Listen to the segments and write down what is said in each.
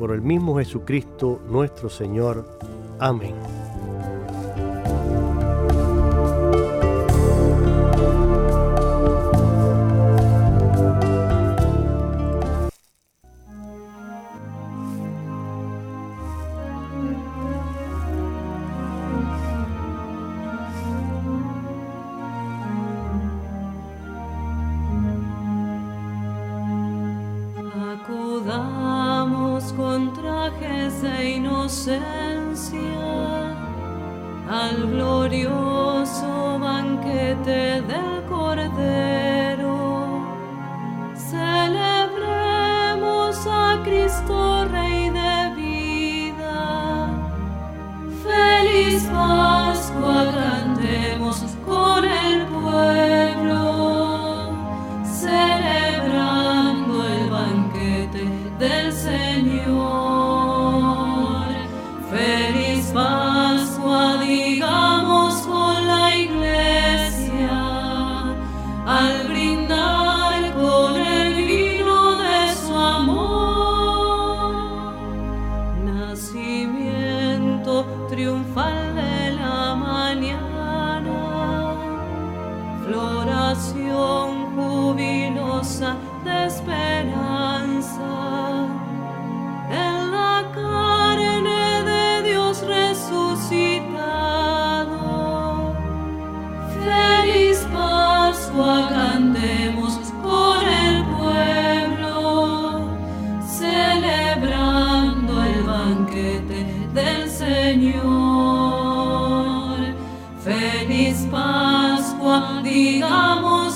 por el mismo Jesucristo nuestro Señor. Amén. banquete del Señor. Feliz Pascua, digamos.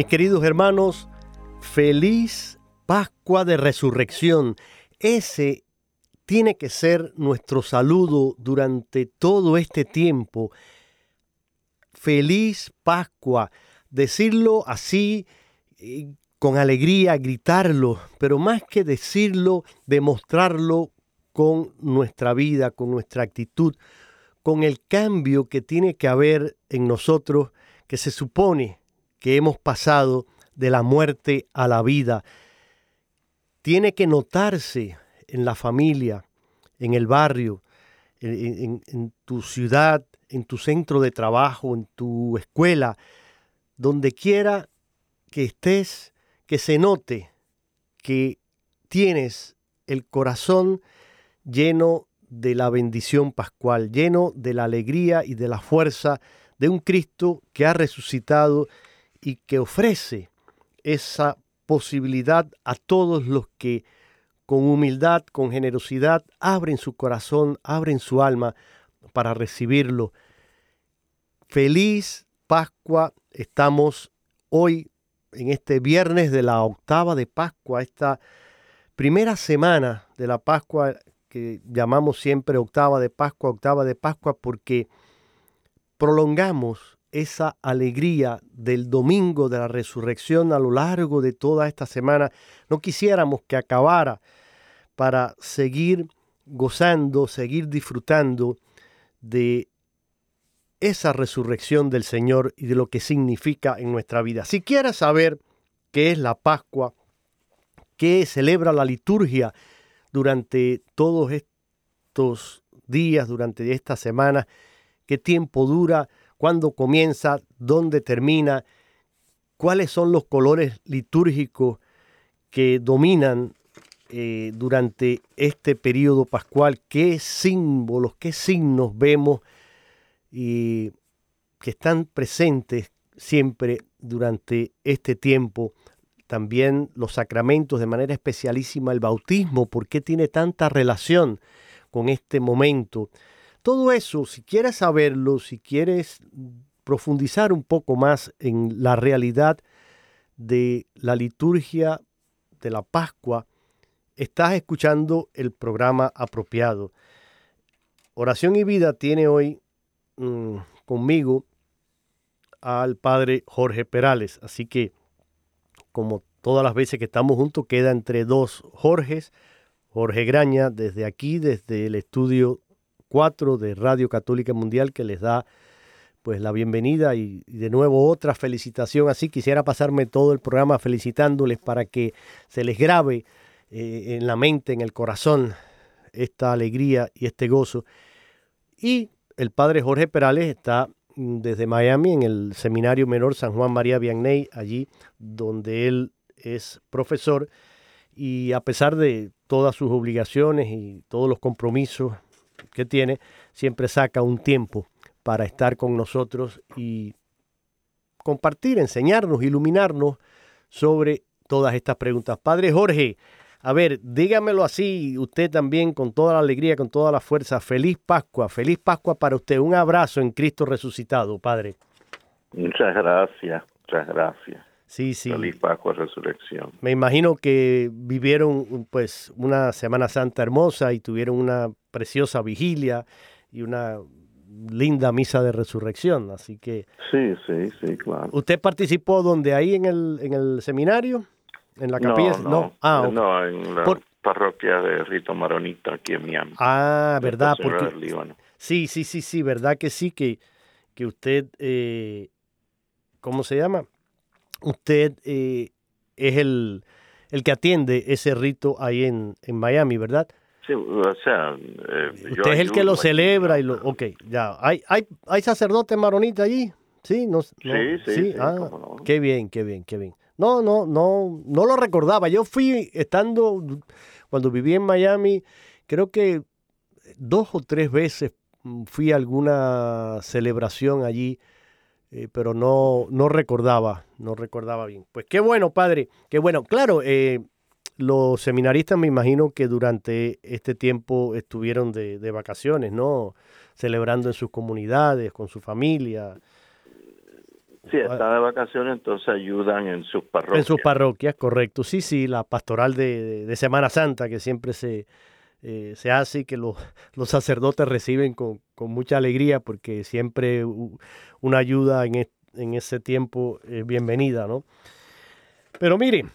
Mis queridos hermanos, feliz Pascua de Resurrección. Ese tiene que ser nuestro saludo durante todo este tiempo. Feliz Pascua. Decirlo así, eh, con alegría, gritarlo, pero más que decirlo, demostrarlo con nuestra vida, con nuestra actitud, con el cambio que tiene que haber en nosotros, que se supone que hemos pasado de la muerte a la vida. Tiene que notarse en la familia, en el barrio, en, tu ciudad, en tu centro de trabajo, en tu escuela, donde quiera que estés, que se note que tienes el corazón lleno de la bendición pascual, lleno de la alegría y de la fuerza de un Cristo que ha resucitado y que ofrece esa posibilidad a todos los que con humildad, con generosidad, abren su corazón, abren su alma para recibirlo. Feliz Pascua, estamos hoy en este viernes de la octava de Pascua, esta primera semana de la Pascua que llamamos siempre octava de Pascua, octava de Pascua, porque prolongamos esa alegría del domingo de la resurrección a lo largo de toda esta semana. No quisiéramos que acabara para seguir gozando, seguir disfrutando de esa resurrección del Señor y de lo que significa en nuestra vida. Si quieres saber qué es la Pascua, qué celebra la liturgia durante todos estos días, durante esta semana, qué tiempo dura, cuándo comienza, dónde termina, cuáles son los colores litúrgicos que dominan eh, durante este periodo pascual, qué símbolos, qué signos vemos y que están presentes siempre durante este tiempo. También los sacramentos, de manera especialísima el bautismo, ¿por qué tiene tanta relación con este momento? Todo eso, si quieres saberlo, si quieres profundizar un poco más en la realidad de la liturgia de la Pascua, estás escuchando el programa apropiado. Oración y Vida tiene hoy Mm, conmigo al padre Jorge Perales. Así que, como todas las veces que estamos juntos, queda entre dos Jorges. Jorge Graña, desde aquí, desde el estudio 4 de Radio Católica Mundial, que les da pues la bienvenida y, de nuevo otra felicitación. Así quisiera pasarme todo el programa felicitándoles para que se les grabe eh, en la mente, en el corazón, esta alegría y este gozo. Y el padre Jorge Perales está mm, desde Miami en el Seminario Menor San Juan María Vianney, allí donde él es profesor y a pesar de todas sus obligaciones y todos los compromisos que tiene, siempre saca un tiempo para estar con nosotros y compartir, enseñarnos, iluminarnos sobre todas estas preguntas. Padre Jorge, a ver, dígamelo así, usted también con toda la alegría, con toda la fuerza. Feliz Pascua, feliz Pascua para usted. Un abrazo en Cristo resucitado, Padre. Muchas gracias, muchas gracias. Sí, sí. Feliz Pascua, resurrección. Me imagino que vivieron pues una Semana Santa hermosa y tuvieron una preciosa vigilia y una linda misa de resurrección, así que... Sí, sí, sí, claro. ¿Usted participó donde ahí en el, en el seminario? ¿En la capilla? No, no, Ah, no en la parroquia de Rito Maronita aquí en Miami. Ah, verdad. Porque, sí, sí, sí, sí, verdad que sí, que, que usted, eh, ¿cómo se llama? Usted eh, es el, el que atiende ese rito ahí en, en Miami, ¿verdad? Sí, o sea, eh, usted es el que lo celebra y lo, ok, ya, ¿hay, hay, hay sacerdote maronita allí? Sí, no, sí, sí, sí, ah, qué bien, qué bien, qué bien. No, no, no, no lo recordaba. Yo fui estando, cuando viví en Miami, creo que dos o tres veces fui a alguna celebración allí, eh, pero no, no recordaba, no recordaba bien. Pues qué bueno, padre, qué bueno. Claro, eh, los seminaristas me imagino que durante este tiempo estuvieron de, de vacaciones, ¿no? Celebrando en sus comunidades, con su familia. Sí, están de vacaciones, entonces ayudan en sus parroquias. En sus parroquias, correcto. Sí, sí, la pastoral de, de Semana Santa que siempre se, eh, se hace que los, los sacerdotes reciben con, con, mucha alegría porque siempre una ayuda en, en ese tiempo es bienvenida, ¿no? Pero mire,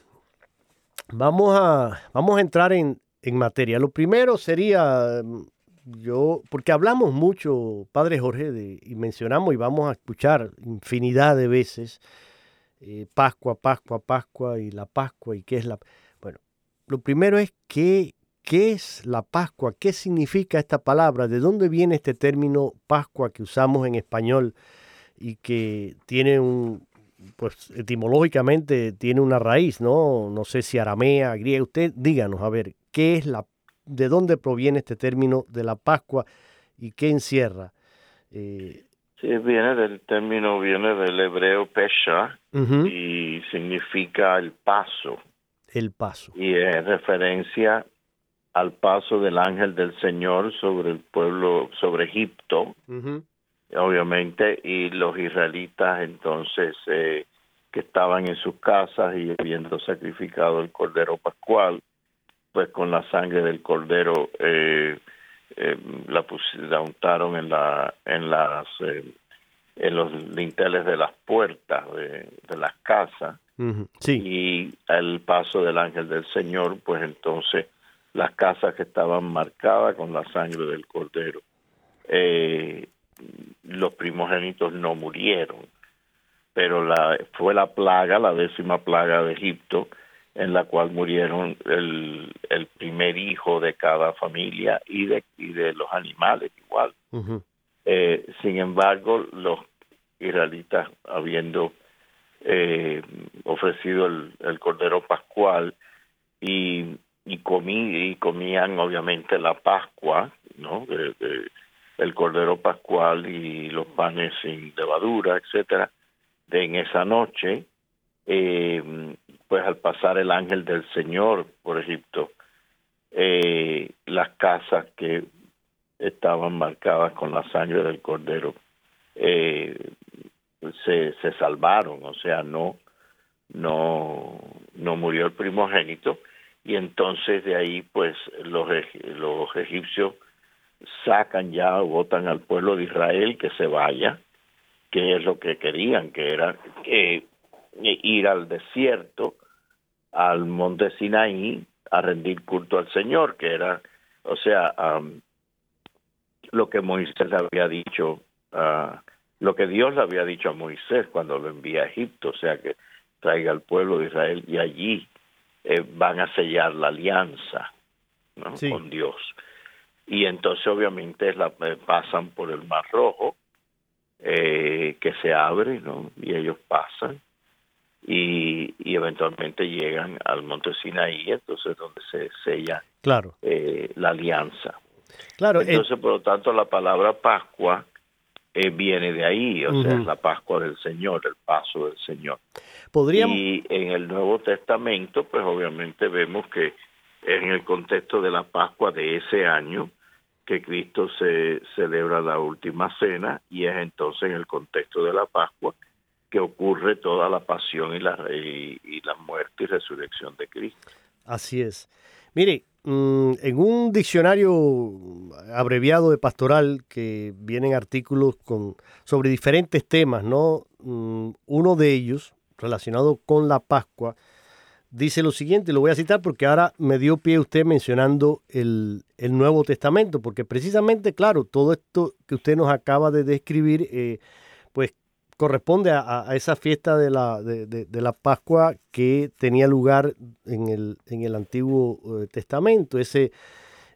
vamos a, vamos a entrar en, en materia. Lo primero sería yo, porque hablamos mucho, Padre Jorge, y mencionamos y vamos a escuchar infinidad de veces eh, Pascua, Pascua, Pascua y la Pascua y qué es la... Bueno, lo primero es qué, qué es la Pascua, qué significa esta palabra, de dónde viene este término Pascua que usamos en español y que tiene un, pues etimológicamente tiene una raíz, ¿no? No sé si aramea, griega. Usted díganos, a ver, ¿qué es la, de dónde proviene este término de la Pascua y qué encierra? Eh, sí, viene del término, viene del hebreo pesha y significa el paso. El paso. Y es referencia al paso del ángel del Señor sobre el pueblo, sobre Egipto obviamente, y los israelitas entonces eh, que estaban en sus casas y habiendo sacrificado el cordero pascual, pues con la sangre del cordero eh, eh, la, la, untaron en la en las en los linteles de las puertas de, las casas. Sí. y al paso del ángel del Señor, pues entonces las casas que estaban marcadas con la sangre del cordero eh, los primogénitos no murieron, pero la, fue la plaga, la décima plaga de Egipto, en la cual murieron el, el primer hijo de cada familia y de, y de los animales igual. eh, sin embargo, los israelitas, habiendo eh, ofrecido el, el, cordero pascual y, y, comí, y comían obviamente la Pascua, ¿no? El cordero pascual y los panes sin levadura, etcétera, de en esa noche, eh, pues al pasar el ángel del Señor por Egipto, eh, las casas que estaban marcadas con la sangre del cordero eh, se, se salvaron, o sea, no, no, no murió el primogénito y entonces de ahí pues los, los egipcios sacan ya, votan al pueblo de Israel que se vaya, que es lo que querían, que era ir al desierto, al monte Sinaí, a rendir culto al Señor, que era, o sea, lo que Moisés había dicho, lo que Dios le había dicho a Moisés cuando lo envía a Egipto, o sea, que traiga al pueblo de Israel y allí eh, van a sellar la alianza ¿no? con Dios y entonces obviamente la, eh, pasan por el Mar Rojo, eh, que se abre, ¿no? Y ellos pasan y, y eventualmente llegan al monte Sinaí, entonces donde se sella claro. Eh, la alianza. Claro, entonces, por lo tanto, la palabra Pascua viene de ahí, o sea, es la Pascua del Señor, el paso del Señor. ¿Podríamos... Y en el Nuevo Testamento, pues obviamente vemos que en el contexto de la Pascua de ese año, que Cristo se celebra la última cena y es entonces en el contexto de la Pascua que ocurre toda la pasión y la, y, la muerte y resurrección de Cristo. Así es. Mire, en un diccionario abreviado de pastoral que vienen artículos con, sobre diferentes temas, ¿no? Mm, uno de ellos, relacionado con la Pascua, dice lo siguiente, lo voy a citar porque ahora me dio pie usted mencionando el, Nuevo Testamento, porque precisamente, claro, todo esto que usted nos acaba de describir, eh, pues corresponde a, esa fiesta de la, de, la, Pascua que tenía lugar en el, en el Antiguo eh, Testamento. Ese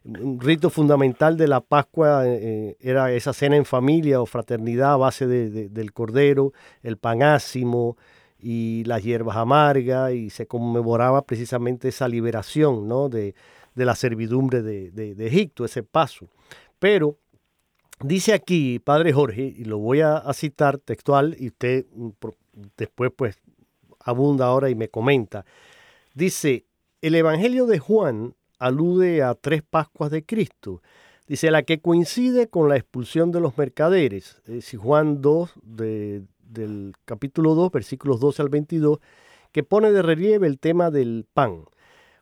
rito fundamental de la Pascua eh, era esa cena en familia o fraternidad a base del cordero, el panásimo, y las hierbas amargas y se conmemoraba precisamente esa liberación ¿no? de, la servidumbre de, Egipto, ese paso. Pero dice aquí, Padre Jorge, y lo voy a, citar textual y usted mm, después pues abunda ahora y me comenta, dice, el Evangelio de Juan alude a tres Pascuas de Cristo. Dice, la que coincide con la expulsión de los mercaderes. Si Juan 2, de, del capítulo 2, versículos 12 al 22, que pone de relieve el tema del pan.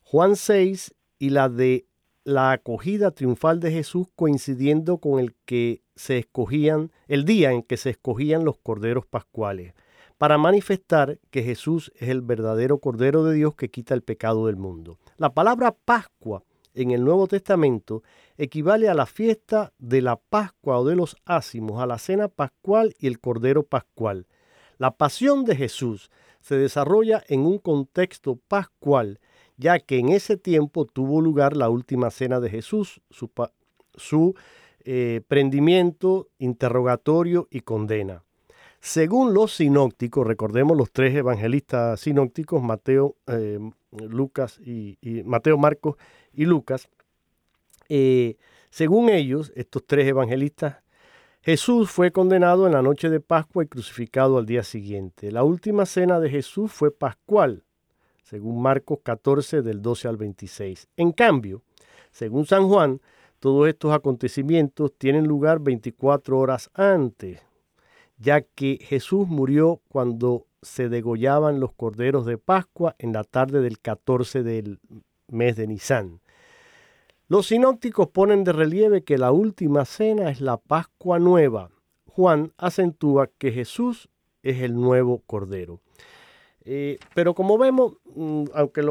Juan 6 y la de la acogida triunfal de Jesús coincidiendo con el que se escogían, el día en que se escogían los corderos pascuales, para manifestar que Jesús es el verdadero Cordero de Dios que quita el pecado del mundo. La palabra Pascua en el Nuevo Testamento equivale a la fiesta de la Pascua o de los ácimos, a la cena pascual y el Cordero Pascual. La pasión de Jesús se desarrolla en un contexto pascual, ya que en ese tiempo tuvo lugar la última cena de Jesús, su, su eh, prendimiento, interrogatorio y condena. Según los sinópticos, recordemos los tres evangelistas sinópticos, Mateo, eh, Lucas y, Mateo, Marcos y Lucas, eh, según ellos, estos tres evangelistas, Jesús fue condenado en la noche de Pascua y crucificado al día siguiente. La última cena de Jesús fue pascual, según Marcos 14 del 12 al 26. En cambio, según San Juan, todos estos acontecimientos tienen lugar 24 horas antes, ya que Jesús murió cuando se degollaban los corderos de Pascua en la tarde del 14 del mes de Nisan. Los sinópticos ponen de relieve que la última cena es la Pascua nueva. Juan acentúa que Jesús es el nuevo cordero. Eh, pero como vemos, mm, aunque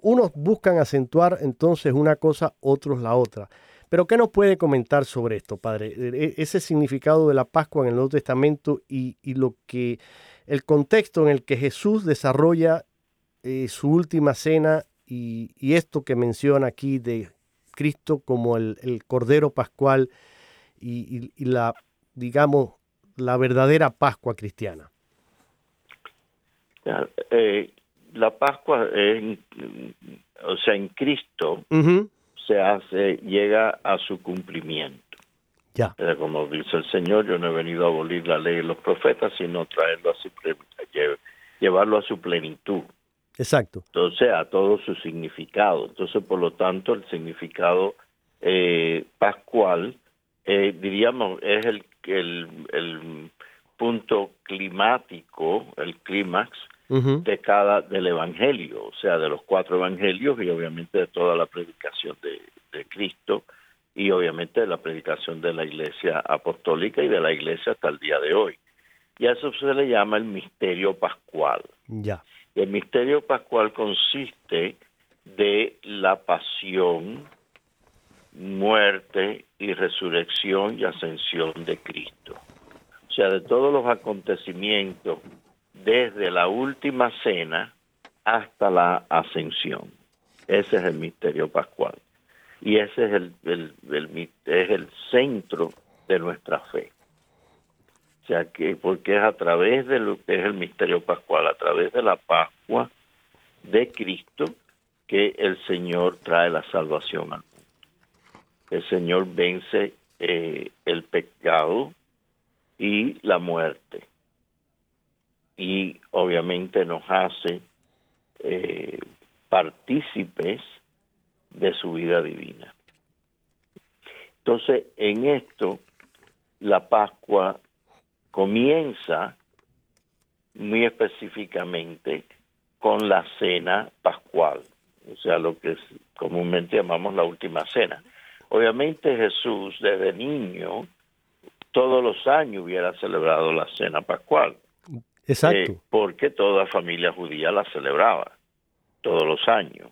unos buscan acentuar entonces una cosa, otros la otra. Pero ¿qué nos puede comentar sobre esto, Padre? E, e, ese significado de la Pascua en el Nuevo Testamento y, lo que el contexto en el que Jesús desarrolla eh, su última cena y, y, esto que menciona aquí de Cristo como el, Cordero Pascual y, la, digamos, la verdadera Pascua cristiana. Eh, la Pascua, es, o sea, en Cristo se hace, llega a su cumplimiento. Ya. como dice el Señor, yo no he venido a abolir la ley de los profetas, sino traerlo a su llevarlo a su plenitud. Exacto. Entonces, a todo su significado. Entonces, por lo tanto, el significado eh, pascual, eh, diríamos, es el, el, el punto climático, el clímax de cada del evangelio, o sea, de los cuatro evangelios y obviamente de toda la predicación de, de Cristo y obviamente de la predicación de la iglesia apostólica y de la iglesia hasta el día de hoy. Y a eso se le llama el misterio pascual. Ya. El misterio pascual consiste de la pasión, muerte y resurrección y ascensión de Cristo. O sea, de todos los acontecimientos desde la última cena hasta la ascensión. Ese es el misterio pascual. Y ese es el, es el centro de nuestra fe. O sea, que porque es a través de lo que es el misterio pascual, a través de la Pascua de Cristo, que el Señor trae la salvación al mundo. El Señor vence eh, el pecado y la muerte. Y obviamente nos hace eh, partícipes de su vida divina. Entonces, en esto, la Pascua comienza muy específicamente con la cena pascual, o sea, lo que comúnmente llamamos la última cena. Obviamente Jesús desde niño todos los años hubiera celebrado la cena pascual. Exacto. Eh, porque toda familia judía la celebraba todos los años.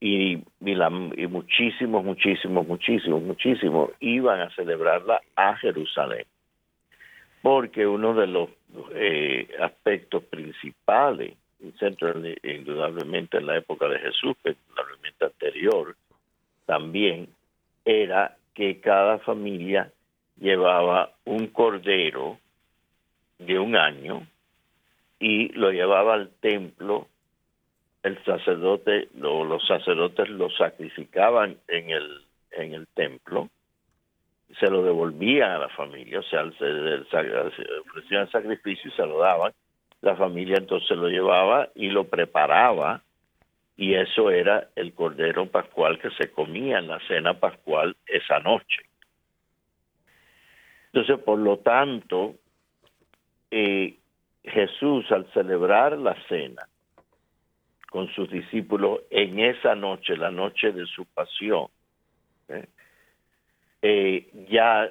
y, y muchísimos, muchísimos, muchísimos, muchísimos iban a celebrarla a Jerusalén porque uno de los eh, aspectos principales, centro indudablemente en la época de Jesús, pero indudablemente anterior, también era que cada familia llevaba un cordero de un año y lo llevaba al templo el sacerdote los sacerdotes lo sacrificaban en el en el templo se lo devolvían a la familia, o sea, se, ofrecían sacrificio y se lo daban, la familia entonces lo llevaba y lo preparaba y eso era el cordero pascual que se comía en la cena pascual esa noche. Entonces, por lo tanto, eh, Jesús al celebrar la cena con sus discípulos en esa noche, la noche de su pasión, ¿eh? eh, ya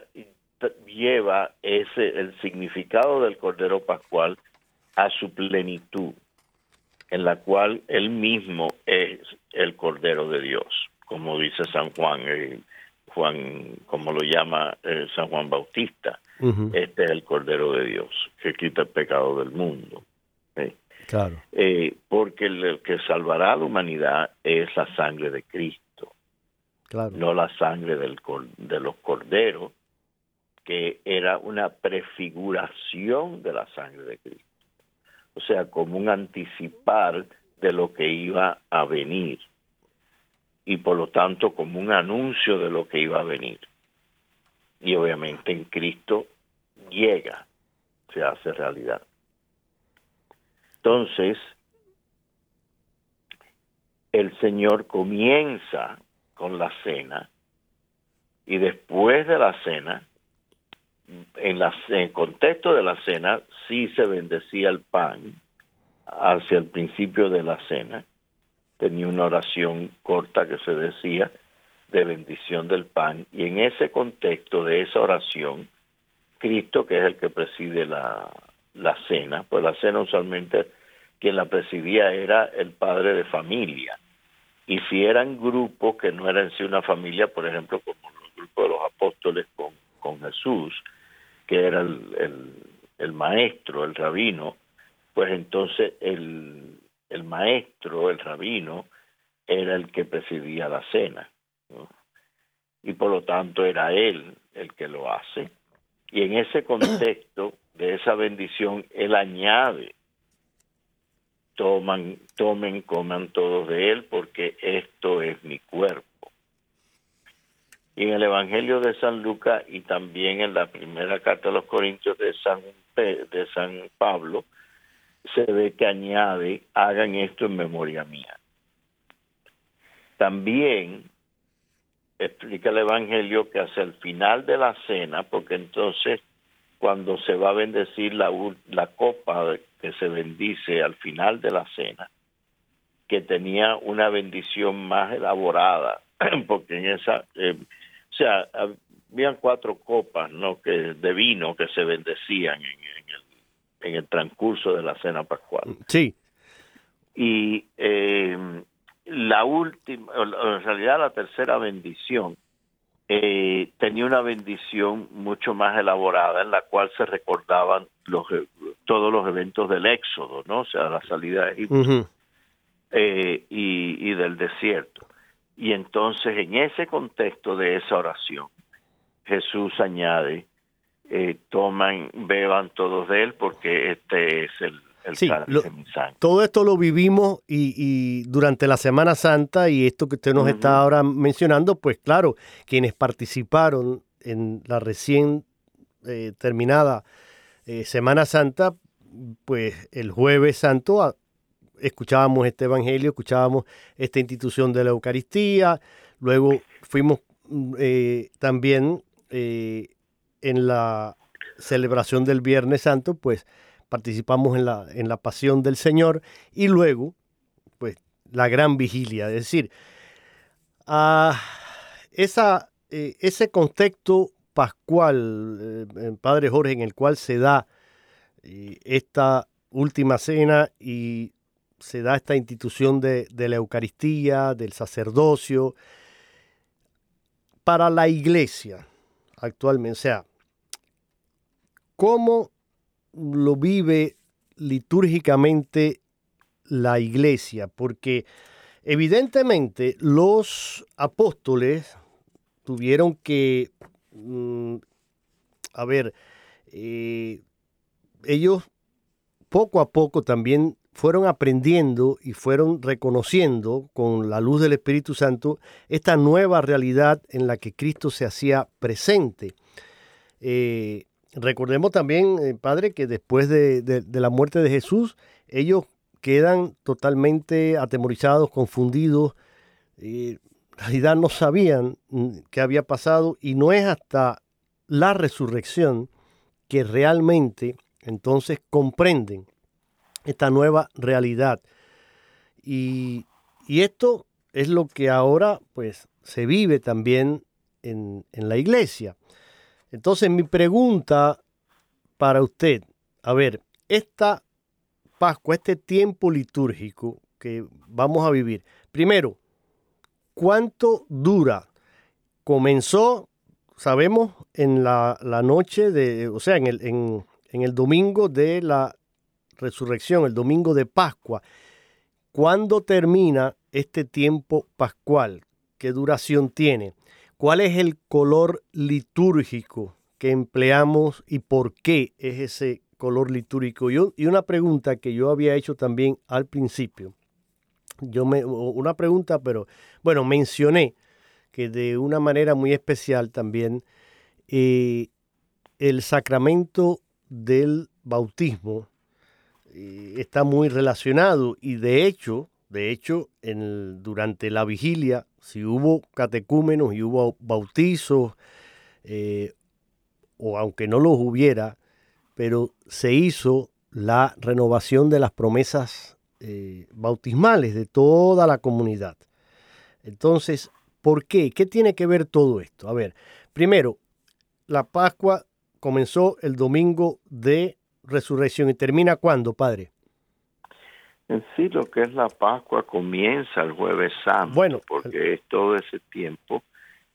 lleva ese el significado del Cordero Pascual a su plenitud, en la cual él mismo es el Cordero de Dios, como dice San Juan, eh, Juan, como lo llama eh, San Juan Bautista, este es el Cordero de Dios que quita el pecado del mundo. Claro. Eh, porque el que salvará a la humanidad es la sangre de Cristo, claro. no la sangre del, de los corderos, que era una prefiguración de la sangre de Cristo. O sea, como un anticipar de lo que iba a venir y por lo tanto como un anuncio de lo que iba a venir. Y obviamente en Cristo llega, se hace realidad. Entonces, el Señor comienza con la cena y después de la cena, en, la, en el contexto de la cena, sí se bendecía el pan hacia el principio de la cena. Tenía una oración corta que se decía de bendición del pan y en ese contexto de esa oración, Cristo, que es el que preside la, la cena, pues la cena usualmente quien la presidía era el padre de familia. Y si eran grupos que no eran sí una familia, por ejemplo, como los grupos de los apóstoles con, con Jesús, que era el, el, maestro, el rabino, pues entonces el, el, maestro, el rabino, era el que presidía la cena. Y por lo tanto era él el que lo hace. Y en ese contexto de esa bendición, él añade, toman, tomen, coman todos de él, porque esto es mi cuerpo. Y en el Evangelio de San Lucas y también en la primera carta de los Corintios de San, de San Pablo, se ve que añade, hagan esto en memoria mía. También explica el Evangelio que hacia el final de la cena, porque entonces cuando se va a bendecir la, la copa que se bendice al final de la cena, que tenía una bendición más elaborada, porque en esa, eh, o sea, habían cuatro copas ¿no? que, de vino que se bendecían en, el, en el transcurso de la cena pascual. Sí. Y eh, la última, en realidad la tercera bendición, eh, tenía una bendición mucho más elaborada en la cual se recordaban los, todos los eventos del éxodo, ¿no? O sea, la salida de Egipto eh, y, y del desierto. Y entonces en ese contexto de esa oración, Jesús añade, eh, toman, beban todos de él porque este es el, sí, todo esto lo vivimos y, durante la Semana Santa y esto que usted nos está ahora mencionando, pues claro, quienes participaron en la recién eh, terminada eh, Semana Santa, pues el jueves santo ah, escuchábamos este Evangelio, escuchábamos esta institución de la Eucaristía, luego fuimos mm, eh, también en la celebración del Viernes Santo, pues participamos en la, en la pasión del Señor y luego, pues, la gran vigilia. Es decir, a esa, eh, ese contexto pascual, eh, Padre Jorge, en el cual se da eh, esta última cena y se da esta institución de, de la Eucaristía, del sacerdocio, para la iglesia actualmente. O sea, ¿cómo lo vive litúrgicamente la iglesia, porque evidentemente los apóstoles tuvieron que, mm, a ver, eh, ellos poco a poco también fueron aprendiendo y fueron reconociendo con la luz del Espíritu Santo esta nueva realidad en la que Cristo se hacía presente. Eh, Recordemos también, eh, Padre, que después de, la muerte de Jesús, ellos quedan totalmente atemorizados, confundidos. en realidad no sabían mm, qué había pasado y no es hasta la resurrección que realmente entonces comprenden esta nueva realidad. Y, esto es lo que ahora pues se vive también en, en la iglesia. Entonces mi pregunta para usted, a ver, esta Pascua, este tiempo litúrgico que vamos a vivir, primero, ¿cuánto dura? Comenzó, sabemos, en la, noche de, o sea, en el, en, el domingo de la resurrección, el domingo de Pascua. ¿Cuándo termina este tiempo pascual? ¿Qué duración tiene? ¿Cuál es el color litúrgico que empleamos y por qué es ese color litúrgico? y una pregunta que yo había hecho también al principio. Yo me, una pregunta, pero bueno, mencioné que de una manera muy especial también eh, el sacramento del bautismo eh, está muy relacionado y de hecho, de hecho, durante la vigilia, si hubo catecúmenos y hubo bautizos, eh, o aunque no los hubiera, pero se hizo la renovación de las promesas bautismales de toda la comunidad. Entonces, ¿Por qué? ¿Qué tiene que ver todo esto? A ver, primero, la Pascua comenzó el domingo de resurrección y termina cuándo, Padre? En sí, lo que es la Pascua comienza el jueves santo, bueno, porque es todo ese tiempo,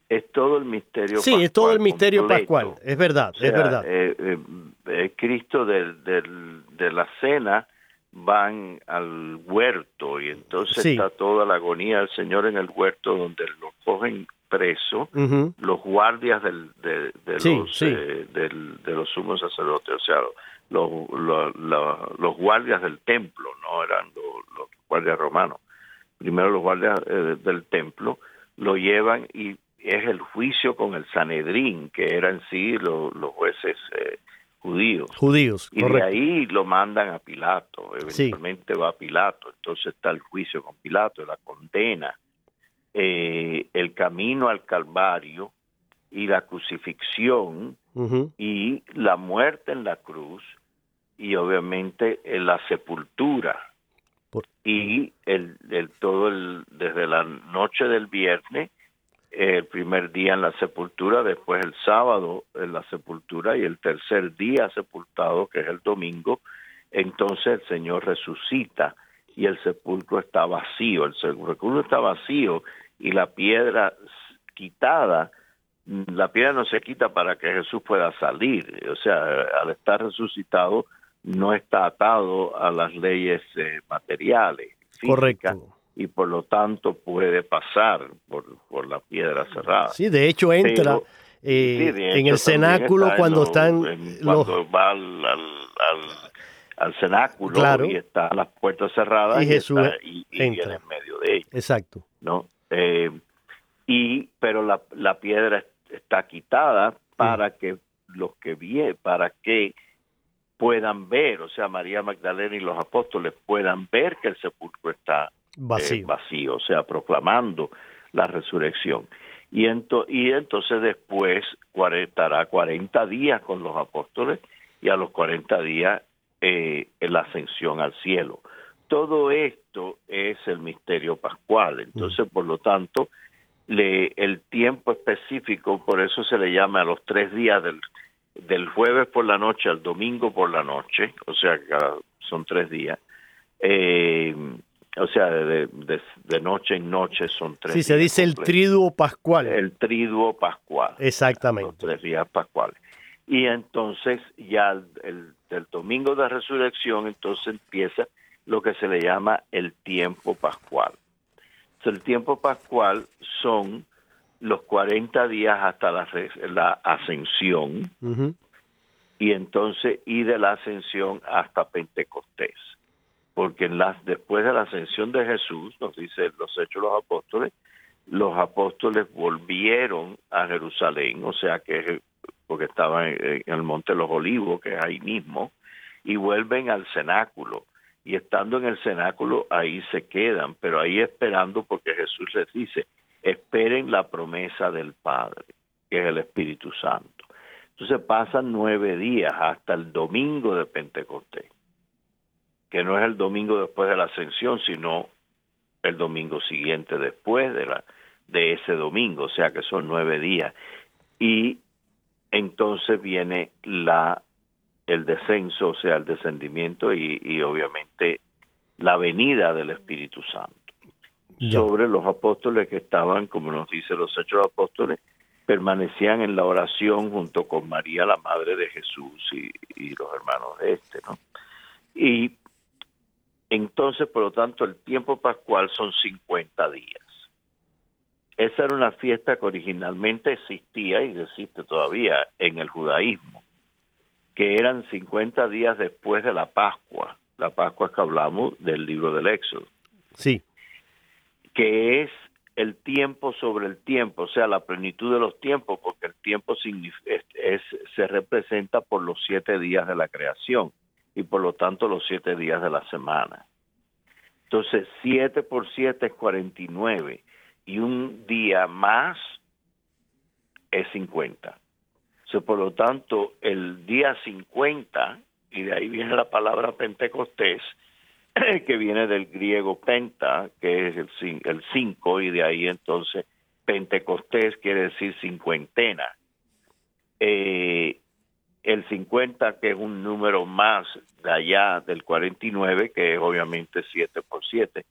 es todo el misterio sí, es todo el misterio pascual, es verdad, es verdad. Eh, eh, eh, Cristo de la cena van al huerto y entonces está toda la agonía del Señor en el huerto donde lo cogen preso los guardias del, de, los eh, de los sumos sacerdotes, o sea, los, los, guardias del templo, no eran los, guardias romanos. Primero los guardias eh, del templo lo llevan y es el juicio con el Sanedrín, que eran sí los, jueces eh, judíos. Judíos, Y de ahí lo mandan a Pilato, eventualmente va a Pilato, entonces está el juicio con Pilato, la condena, eh, el camino al Calvario y la crucifixión y la muerte en la cruz y obviamente en la sepultura. Y el, el todo el, desde la noche del viernes el primer día en la sepultura, después el sábado en la sepultura y el tercer día sepultado, que es el domingo, entonces el Señor resucita y el sepulcro está vacío, el sepulcro está vacío y la piedra quitada, la piedra no se quita para que Jesús pueda salir, o sea, al estar resucitado no está atado a las leyes eh, materiales. Correcto y por lo tanto puede pasar por, por la piedra cerrada. Sí, de hecho entra eh, en el cenáculo cuando están... cuando va al, al, cenáculo y están las puertas cerradas y, Jesús entra. en medio de ellos. Exacto. ¿no? Eh, y, pero la, la piedra está quitada para que los que vienen, para que puedan ver, o sea, María Magdalena y los apóstoles puedan ver que el sepulcro está vacío. Eh, vacío, o sea, proclamando la resurrección. Y, y entonces después estará 40 días con los apóstoles y a los 40 días eh, la ascensión al cielo. Todo esto es el misterio pascual. Entonces, por lo tanto, le, el tiempo específico, por eso se le llama a los tres días del, del jueves por la noche al domingo por la noche, o sea, son tres días. Eh, o sea, de, de, noche en noche son tres. Sí, se dice el triduo pascual. El triduo pascual. Exactamente. Los tres días pascuales. Y entonces ya el, el, domingo de resurrección, entonces empieza lo que se le llama el tiempo pascual. el tiempo pascual son los 40 días hasta la, la ascensión y entonces y de la ascensión hasta Pentecostés porque las, después de la ascensión de Jesús, nos dice los hechos de los apóstoles, los apóstoles volvieron a Jerusalén, o sea que porque estaban en el Monte de los Olivos, que es ahí mismo, y vuelven al cenáculo. Y estando en el cenáculo, ahí se quedan, pero ahí esperando porque Jesús les dice, esperen la promesa del Padre, que es el Espíritu Santo. Entonces pasan nueve días hasta el domingo de Pentecostés que no es el domingo después de la ascensión, sino el domingo siguiente después de, la, de ese domingo, o sea que son nueve días. Y entonces viene la el descenso, o sea, el descendimiento y, obviamente la venida del Espíritu Santo. Sobre los apóstoles que estaban, como nos dice los hechos apóstoles, permanecían en la oración junto con María, la madre de Jesús, y, y los hermanos de este, ¿no? Y entonces, por lo tanto, el tiempo pascual son 50 días. Esa era una fiesta que originalmente existía y existe todavía en el judaísmo, que eran 50 días después de la Pascua, la Pascua que hablamos del libro del Éxodo. Sí. Que es el tiempo sobre el tiempo, o sea, la plenitud de los tiempos, porque el tiempo se representa por los siete días de la creación y por lo tanto los siete días de la semana. Entonces, siete por siete es 49 y un día más es 50. O por lo tanto, el día 50, y de ahí viene la palabra Pentecostés, que viene del griego penta, que es el, el cinco, y de ahí entonces Pentecostés quiere decir cincuentena. Eh, el 50, que es un número más de allá del 49, que es obviamente 7 por 7,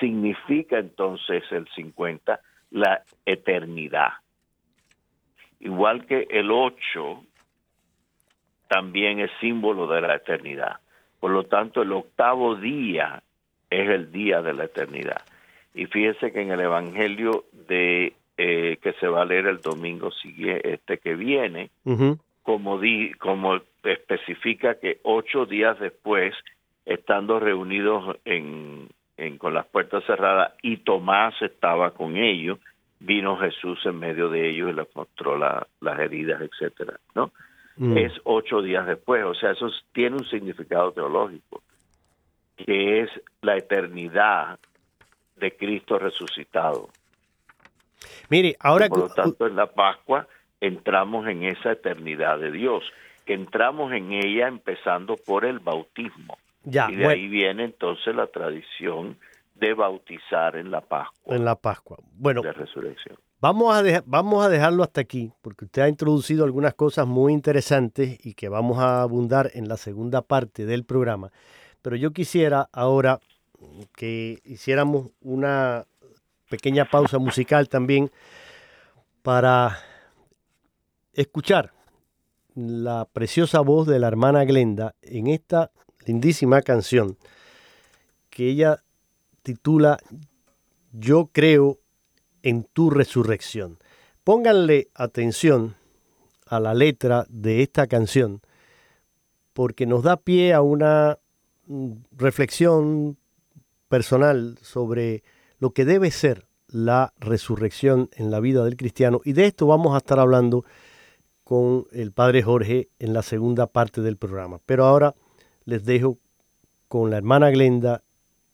significa entonces el 50 la eternidad. Igual que el 8 también es símbolo de la eternidad. Por lo tanto, el octavo día es el día de la eternidad. Y fíjese que en el Evangelio de eh, que se va a leer el domingo siguiente, este que viene, como, di, como especifica que ocho días después, estando reunidos en, con las puertas cerradas y Tomás estaba con ellos, vino Jesús en medio de ellos y les mostró las heridas, etcétera, ¿no? Mm. es ocho días después. O sea, eso tiene un significado teológico, que es la eternidad de Cristo resucitado. Mire, ahora... por lo tanto, en la Pascua entramos en esa eternidad de Dios, que entramos en ella empezando por el bautismo. Ya, y de ahí viene entonces la tradición de bautizar en la Pascua. En la Pascua. Bueno, de resurrección. Vamos a, vamos a dejarlo hasta aquí, porque usted ha introducido algunas cosas muy interesantes y que vamos a abundar en la segunda parte del programa. Pero yo quisiera ahora que hiciéramos una pequeña pausa musical también para escuchar la preciosa voz de la hermana Glenda en esta lindísima canción que ella titula Yo creo en tu resurrección. Pónganle atención a la letra de esta canción porque nos da pie a una mm, reflexión personal sobre lo que debe ser la resurrección en la vida del cristiano y de esto vamos a estar hablando con el padre Jorge en la segunda parte del programa. Pero ahora les dejo con la hermana Glenda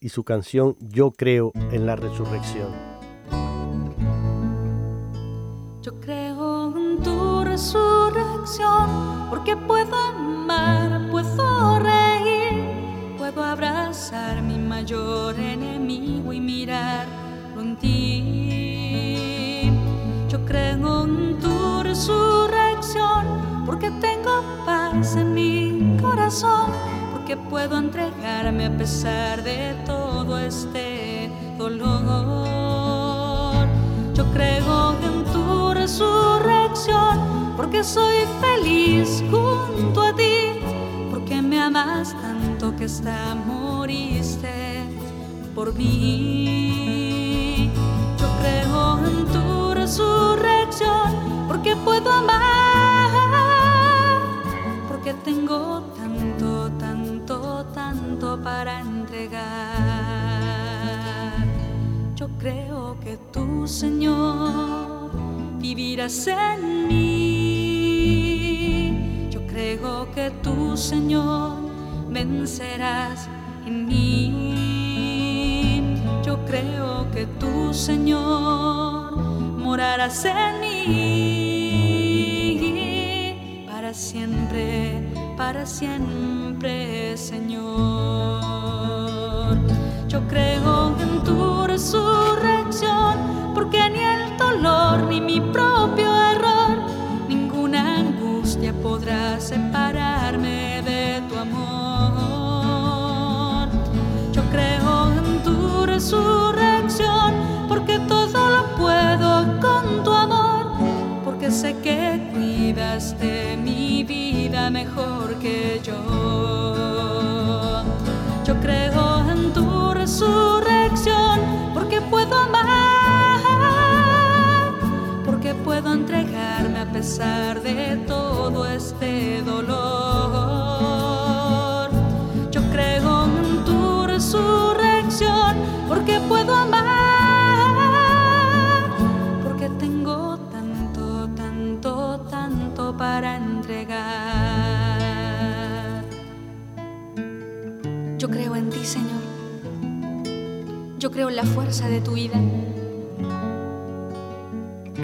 y su canción Yo creo en la resurrección. Yo creo en tu resurrección porque puedo amar, puedo reír, puedo abrazar mi mayor enemigo y mirar en ti. Yo creo en tu resurrección porque tengo paz en mi corazón, porque puedo entregarme a pesar de todo este dolor. Creo en resurrección, porque soy feliz junto a ti, porque me amas tanto que hasta moriste por mí. Yo creo en tu resurrección, porque puedo amar, porque tengo tanto, tanto, tanto para entregar. Creo que tú, Señor, vivirás en mí. Yo creo que tú, Señor, vencerás en mí. Yo creo que tú, Señor, morarás en mí. Para siempre, para siempre, Señor. Yo creo en tu resurrección porque ni el dolor ni mi propio error, ninguna angustia podrá separarme de tu amor. Yo creo en tu resurrección, porque todo lo puedo con tu amor, porque sé que cuidas de mi vida mejor que yo. Pesar de todo este dolor. Yo creo en tu resurrección porque puedo amar, porque tengo tanto, tanto, tanto para entregar. Yo creo en ti, Señor. Yo creo en la fuerza de tu vida.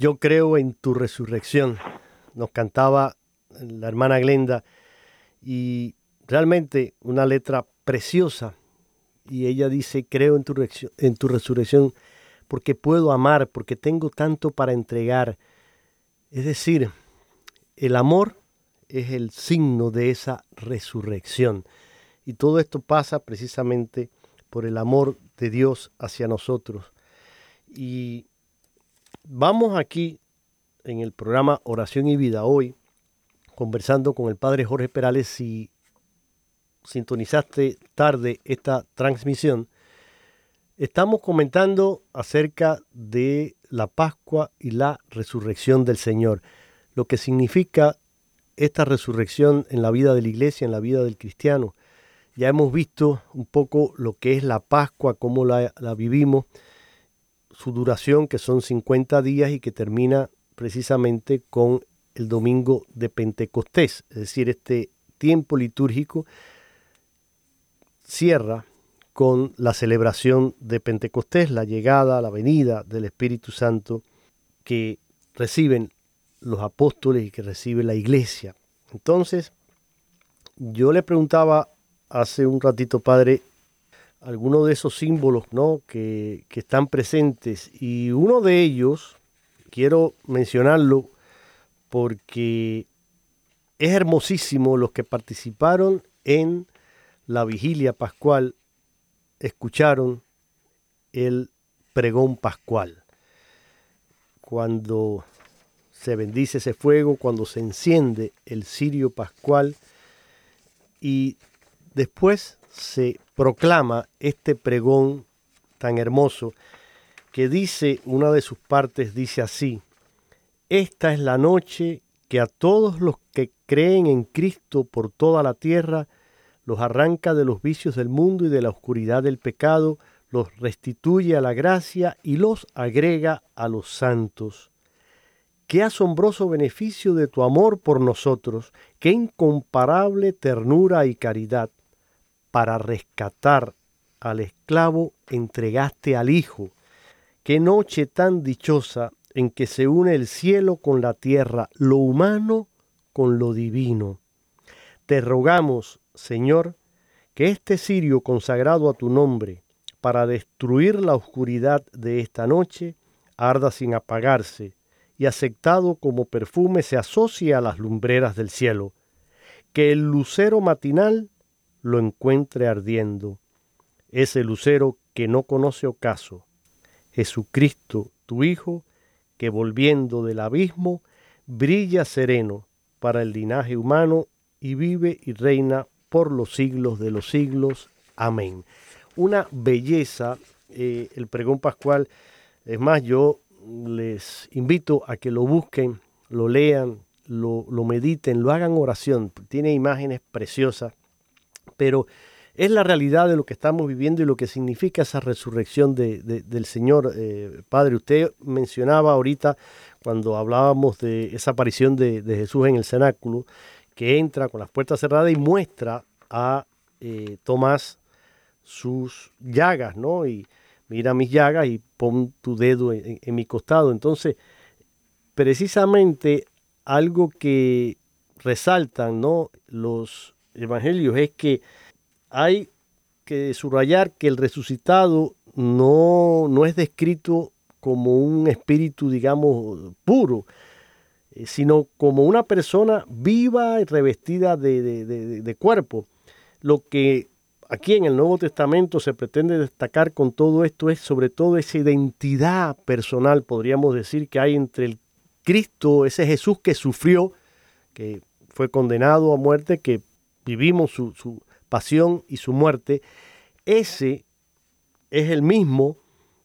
Yo creo en tu resurrección. Nos cantaba la hermana Glenda y realmente una letra preciosa. Y ella dice, creo en tu, en tu resurrección porque puedo amar, porque tengo tanto para entregar. Es decir, el amor es el signo de esa resurrección. Y todo esto pasa precisamente por el amor de Dios hacia nosotros. Y vamos aquí en el programa Oración y Vida hoy, conversando con el padre Jorge Perales. Si sintonizaste tarde esta transmisión, estamos comentando acerca de la Pascua y la resurrección del Señor, lo que significa esta resurrección en la vida de la iglesia, en la vida del cristiano. Ya hemos visto un poco lo que es la Pascua, cómo la, la vivimos, su duración, que son 50 días y que termina precisamente con el domingo de Pentecostés, es decir, este tiempo litúrgico cierra con la celebración de Pentecostés, la llegada, la venida del Espíritu Santo que reciben los apóstoles y que recibe la iglesia. Entonces, yo le preguntaba hace un ratito, padre, algunos de esos símbolos ¿no? que, que están presentes y uno de ellos, quiero mencionarlo porque es hermosísimo los que participaron en la vigilia pascual, escucharon el pregón pascual. Cuando se bendice ese fuego, cuando se enciende el cirio pascual y después se proclama este pregón tan hermoso que dice, una de sus partes dice así, esta es la noche que a todos los que creen en Cristo por toda la tierra, los arranca de los vicios del mundo y de la oscuridad del pecado, los restituye a la gracia y los agrega a los santos. Qué asombroso beneficio de tu amor por nosotros, qué incomparable ternura y caridad. Para rescatar al esclavo entregaste al Hijo. Qué noche tan dichosa en que se une el cielo con la tierra, lo humano con lo divino. Te rogamos, Señor, que este cirio consagrado a tu nombre, para destruir la oscuridad de esta noche, arda sin apagarse, y aceptado como perfume se asocie a las lumbreras del cielo, que el lucero matinal lo encuentre ardiendo, ese lucero que no conoce ocaso, Jesucristo, tu Hijo, que volviendo del abismo, brilla sereno para el linaje humano y vive y reina por los siglos de los siglos. Amén. Una belleza, eh, el pregón pascual. Es más, yo les invito a que lo busquen, lo lean, lo, lo mediten, lo hagan oración. Tiene imágenes preciosas, pero es la realidad de lo que estamos viviendo y lo que significa esa resurrección de, de, del Señor. Eh, Padre, usted mencionaba ahorita cuando hablábamos de esa aparición de, de, Jesús en el cenáculo, que entra con las puertas cerradas y muestra a eh, Tomás sus llagas, ¿no? Y mira mis llagas y pon tu dedo en, en mi costado. Entonces, precisamente algo que resaltan ¿no? los evangelios es que hay que subrayar que el resucitado no, no es descrito como un espíritu, digamos, puro, eh, sino como una persona viva y revestida de, de, cuerpo. Lo que aquí en el Nuevo Testamento se pretende destacar con todo esto es sobre todo esa identidad personal, podríamos decir, que hay entre el Cristo, ese Jesús que sufrió, que fue condenado a muerte, que vivimos su, su pasión y su muerte, ese es el mismo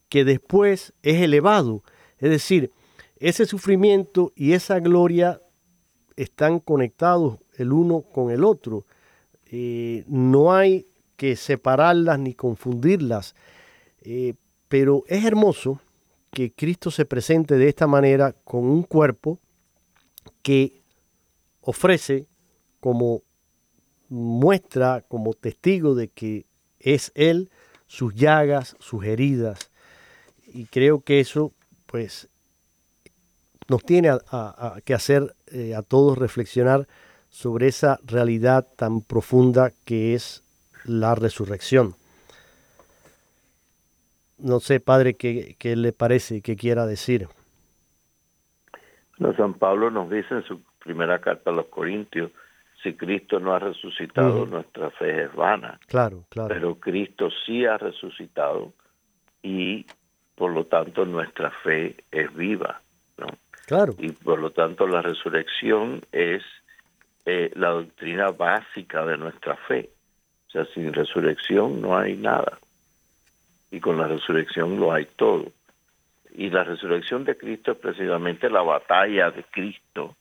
que después es elevado. Es decir, ese sufrimiento y esa gloria están conectados el uno con el otro. Eh, no hay que separarlas ni confundirlas. Eh, pero es hermoso que Cristo se presente de esta manera con un cuerpo que ofrece como muestra, como testigo de que es Él, sus llagas, sus heridas. Y creo que eso, pues, nos tiene que hacer eh, a todos reflexionar sobre esa realidad tan profunda que es la resurrección. No sé, padre, qué, le parece, qué quiera decir. No, San Pablo nos dice en su primera carta a los Corintios, si Cristo no ha resucitado, nuestra fe es vana. Claro, claro. Pero Cristo sí ha resucitado y por lo tanto nuestra fe es viva, ¿no? Claro. Y por lo tanto la resurrección es eh, la doctrina básica de nuestra fe. O sea, sin resurrección no hay nada y con la resurrección lo hay todo. Y la resurrección de Cristo es precisamente la batalla de Cristo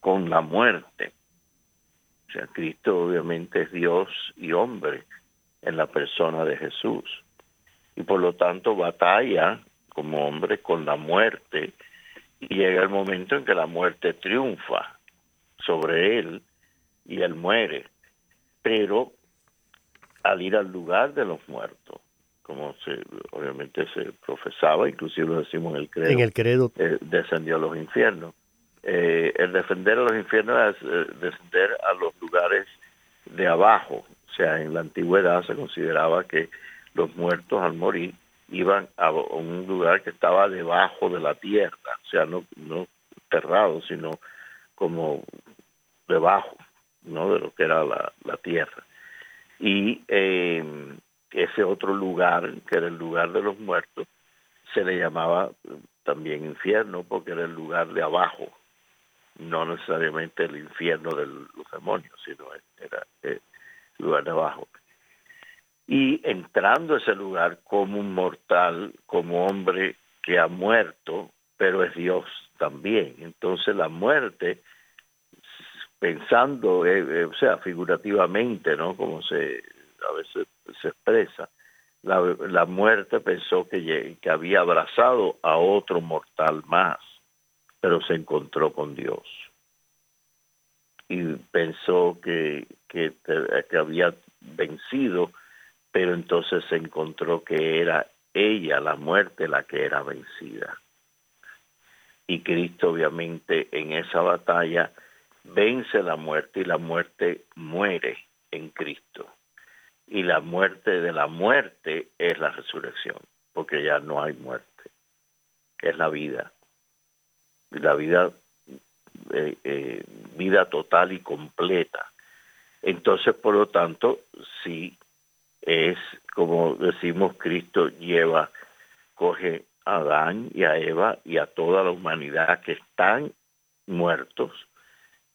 con la muerte. O sea, Cristo obviamente es Dios y hombre en la persona de Jesús. Y por lo tanto batalla como hombre con la muerte y llega el momento en que la muerte triunfa sobre él y él muere. Pero al ir al lugar de los muertos, como se obviamente se profesaba, inclusive lo decimos en el credo, en el credo. Eh, descendió a los infiernos. Eh, el defender a los infiernos es eh, descender a los lugares de abajo, o sea, en la antigüedad se consideraba que los muertos al morir iban a un lugar que estaba debajo de la tierra, o sea, no, no enterrado, sino como debajo, ¿no? De lo que era la, la tierra. Y eh, ese otro lugar, que era el lugar de los muertos, se le llamaba también infierno porque era el lugar de abajo, no necesariamente el infierno de los demonios, sino era el lugar de abajo. Y entrando a ese lugar como un mortal, como hombre que ha muerto, pero es Dios también. Entonces la muerte, pensando, eh, eh, o sea, figurativamente, ¿no? Como se a veces se expresa, la, la muerte pensó que, que había abrazado a otro mortal más, pero se encontró con Dios. Y pensó que, que, que había vencido, pero entonces se encontró que era ella, la muerte, la que era vencida. Y Cristo obviamente en esa batalla vence la muerte y la muerte muere en Cristo y la muerte de la muerte es la resurrección, porque ya no hay muerte, es la vida. La vida, eh, eh, vida total y completa. Entonces, por lo tanto, sí es, como decimos, Cristo lleva, coge a Adán y a Eva y a toda la humanidad que están muertos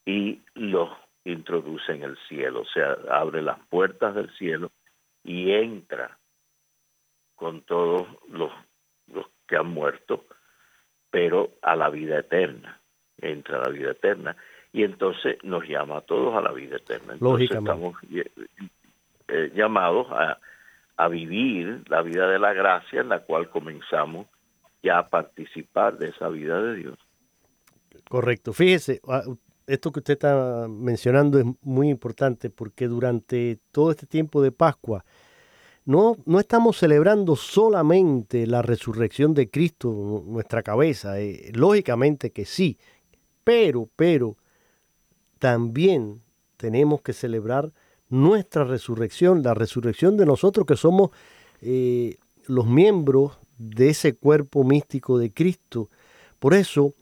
y los introduce en el cielo, o sea, abre las puertas del cielo y entra con todos los, los que han muerto, pero a la vida eterna, entra a la vida eterna y entonces nos llama a todos a la vida eterna. Entonces estamos eh, llamados a, a vivir la vida de la gracia en la cual comenzamos ya a participar de esa vida de Dios. Correcto. Fíjese, ah, esto que usted está mencionando es muy importante porque durante todo este tiempo de Pascua no, no estamos celebrando solamente la resurrección de Cristo nuestra cabeza, eh, lógicamente que sí, pero, pero, también tenemos que celebrar nuestra resurrección, la resurrección de nosotros que somos eh, los miembros de ese cuerpo místico de Cristo. Por eso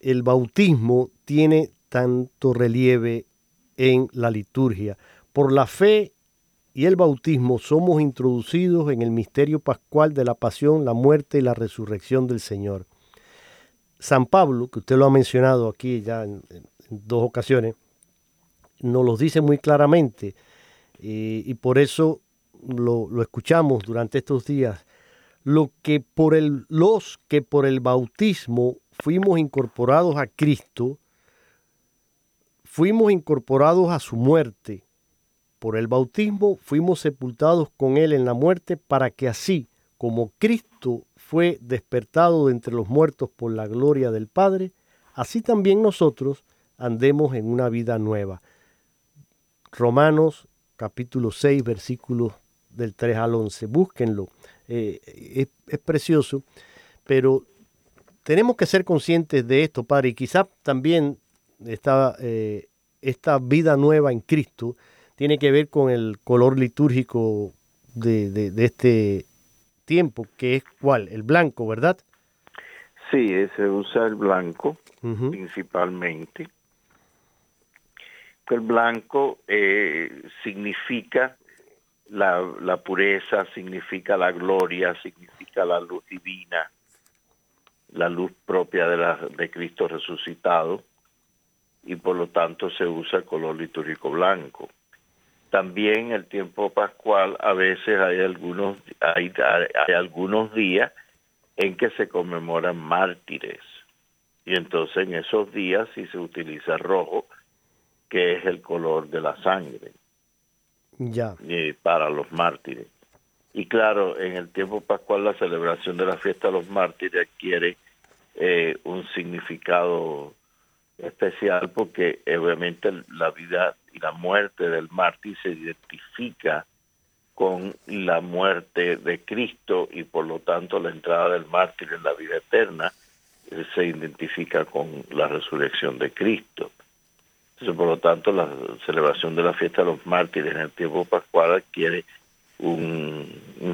el bautismo tiene tanto relieve en la liturgia. Por la fe y el bautismo somos introducidos en el misterio pascual de la pasión, la muerte y la resurrección del Señor. San Pablo, que usted lo ha mencionado aquí ya en, dos ocasiones, nos lo dice muy claramente y, por eso lo, lo, escuchamos durante estos días. Lo que por el, los que por el bautismo fuimos incorporados a Cristo, fuimos incorporados a su muerte. Por el bautismo fuimos sepultados con Él en la muerte para que así como Cristo fue despertado de entre los muertos por la gloria del Padre, así también nosotros andemos en una vida nueva. Romanos capítulo 6, versículos del 3 al 11. Búsquenlo. Eh, es, precioso, pero tenemos que ser conscientes de esto, Padre, y quizás también eh, esta vida nueva en Cristo tiene que ver con el color litúrgico de, de, este tiempo, que es cuál, el blanco, ¿verdad? Sí, se usa el blanco principalmente. El blanco eh, significa la, la pureza, significa la gloria, significa la luz divina la luz propia de, la, de Cristo resucitado y por lo tanto se usa el color litúrgico blanco. También el tiempo pascual a veces hay algunos hay, hay algunos días en que se conmemoran mártires. Y entonces en esos días sí se utiliza rojo que es el color de la sangre ya. eh, para los mártires. Y claro, en el tiempo pascual la celebración de la fiesta de los mártires adquiere eh, un significado especial porque obviamente la vida y la muerte del mártir se identifica con la muerte de Cristo y por lo tanto la entrada del mártir en la vida eterna eh, se identifica con la resurrección de Cristo. Entonces, por lo tanto, la celebración de la fiesta de los mártires en el tiempo pascual adquiere un,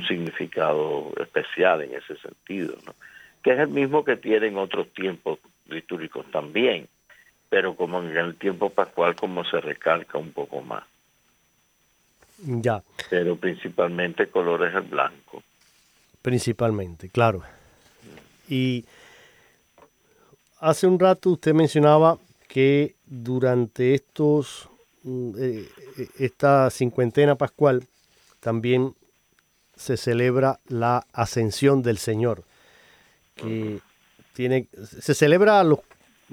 significado especial en ese sentido, que es el mismo que tienen otros tiempos litúrgicos también, pero como en el tiempo pascual como se recalca un poco más. Ya. Pero principalmente el color es el blanco. Principalmente, claro. Y hace un rato usted mencionaba que durante estos mm, eh, eh, esta cincuentena pascual también se celebra la ascensión del Señor, que tiene, se celebra a los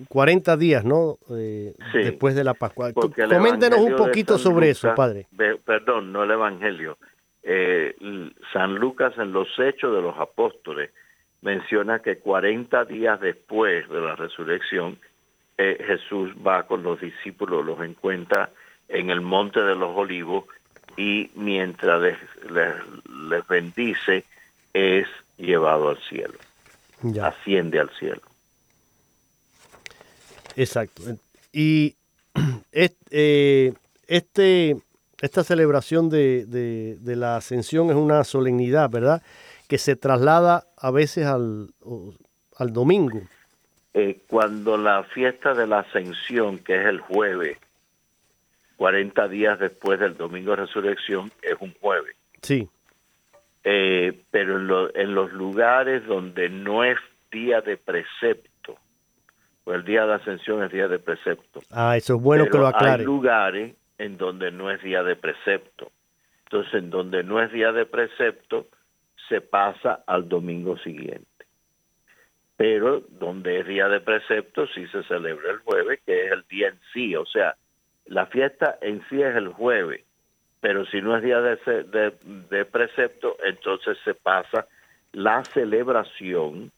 40 días, ¿no? Eh, después de la Pascua. Coméntenos un poquito sobre eso, Padre. Perdón, no el Evangelio. Eh, San Lucas en los Hechos de los Apóstoles menciona que 40 días después de la resurrección, eh, Jesús va con los discípulos, los encuentra en el Monte de los Olivos y mientras les, bendice es llevado al cielo, asciende al cielo. Exacto. Y eh, este, esta celebración de, de, la ascensión es una solemnidad, ¿verdad? Que se traslada a veces al, al domingo. Eh, cuando la fiesta de la ascensión, que es el jueves, 40 días después del domingo de resurrección es un jueves. Sí. Eh, pero en, los lugares donde no es día de precepto, pues el día de ascensión es día de precepto. Ah, eso es bueno que lo aclare. Hay lugares en donde no es día de precepto. Entonces, en donde no es día de precepto, se pasa al domingo siguiente. Pero donde es día de precepto, sí se celebra el jueves, que es el día en sí. O sea, la fiesta en sí es el jueves, pero si no es día de, de, precepto, entonces se pasa la celebración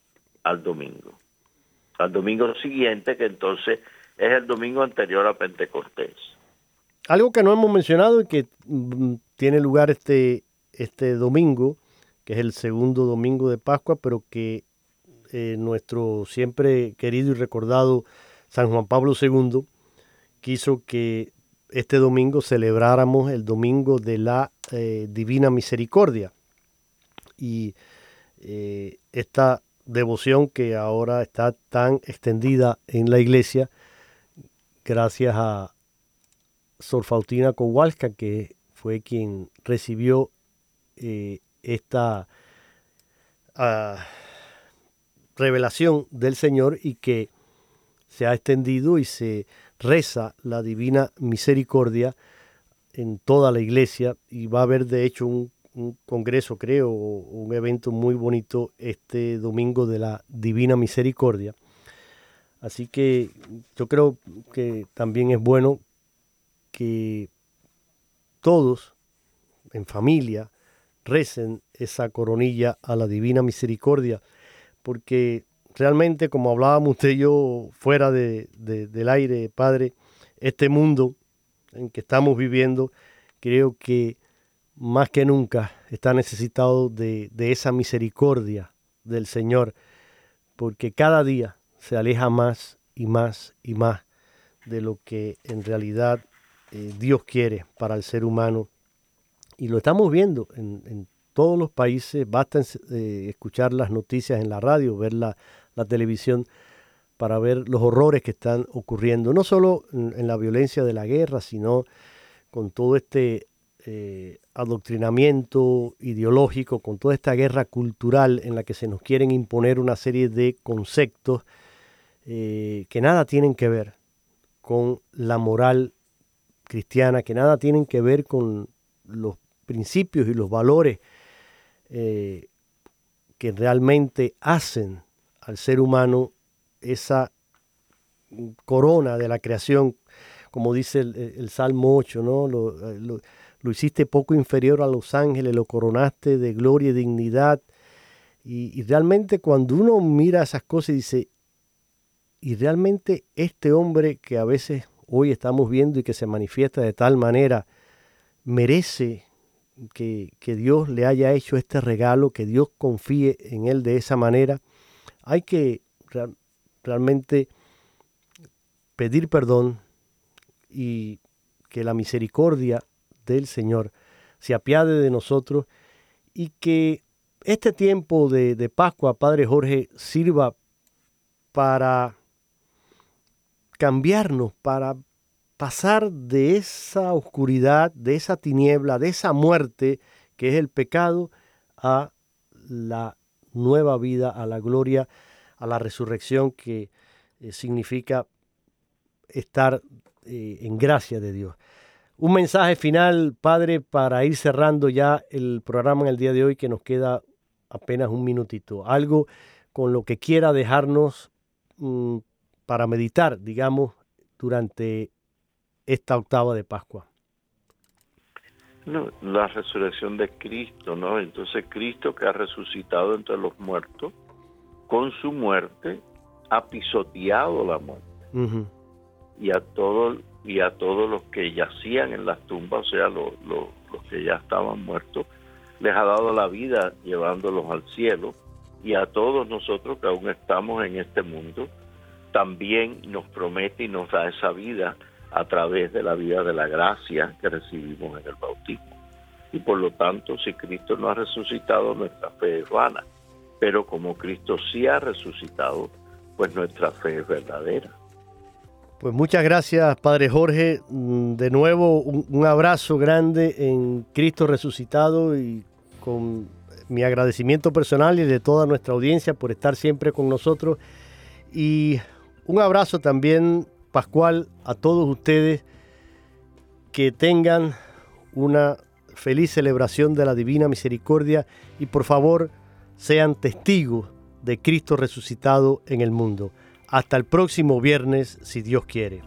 al domingo, al domingo siguiente, que entonces es el domingo anterior a Pentecostés. Algo que no hemos mencionado y que mm, tiene lugar este este domingo, que es el segundo domingo de Pascua, pero que eh, nuestro siempre querido y recordado San Juan Pablo II quiso que este domingo celebráramos el domingo de la eh, Divina Misericordia. Y eh, esta devoción que ahora está tan extendida en la iglesia, gracias a Sor Faustina Kowalska, que fue quien recibió eh, esta ah, revelación del Señor y que se ha extendido y se reza la divina misericordia en toda la iglesia. Y va a haber de hecho un, congreso, creo, un evento muy bonito este domingo de la divina misericordia. Así que yo creo que también es bueno que todos en familia recen esa coronilla a la divina misericordia, porque realmente, como hablábamos usted y yo fuera de, del aire, Padre, este mundo en que estamos viviendo, creo que más que nunca está necesitado de, esa misericordia del Señor, porque cada día se aleja más y más y más de lo que en realidad eh, Dios quiere para el ser humano. Y lo estamos viendo en, todos los países, basta eh, escuchar las noticias en la radio, ver la, la televisión para ver los horrores que están ocurriendo, no solo en, la violencia de la guerra, sino con todo este eh, adoctrinamiento ideológico, con toda esta guerra cultural en la que se nos quieren imponer una serie de conceptos eh, que nada tienen que ver con la moral cristiana, que nada tienen que ver con los principios y los valores eh, que realmente hacen al ser humano esa corona de la creación, como dice el, Salmo 8, ¿no? Hiciste poco inferior a los ángeles, lo coronaste de gloria y dignidad. Y, y realmente cuando uno mira esas cosas y dice, y realmente este hombre que a veces hoy estamos viendo y que se manifiesta de tal manera, merece que, que Dios le haya hecho este regalo, que Dios confíe en él de esa manera hay que realmente pedir perdón y que la misericordia del Señor se apiade de nosotros y que este tiempo de, de Pascua, Padre Jorge, sirva para cambiarnos, para pasar de esa oscuridad, de esa tiniebla, de esa muerte que es el pecado, a la nueva vida, a la gloria, a la resurrección que eh, significa estar eh, en gracia de Dios. Un mensaje final, Padre, para ir cerrando ya el programa en el día de hoy que nos queda apenas un minutito. Algo con lo que quiera dejarnos mm, para meditar, digamos, durante esta octava de Pascua. No, la resurrección de Cristo, ¿no? Entonces Cristo que ha resucitado entre los muertos, con su muerte ha pisoteado la muerte. Y a todos y a todos los que yacían en las tumbas, o sea, los que ya estaban muertos, les ha dado la vida llevándolos al cielo. Y a todos nosotros que aún estamos en este mundo, también nos promete y nos da esa vida a través de la vida de la gracia que recibimos en el bautismo. Y por lo tanto, si Cristo no ha resucitado, nuestra fe es vana. Pero como Cristo sí ha resucitado, pues nuestra fe es verdadera. Pues muchas gracias, Padre Jorge. Mm, de nuevo, un, abrazo grande en Cristo resucitado y con mi agradecimiento personal y de toda nuestra audiencia por estar siempre con nosotros. Y un abrazo también pascual a todos ustedes que tengan una feliz celebración de la Divina Misericordia y por favor sean testigos de Cristo resucitado en el mundo. Hasta el próximo viernes, si Dios quiere.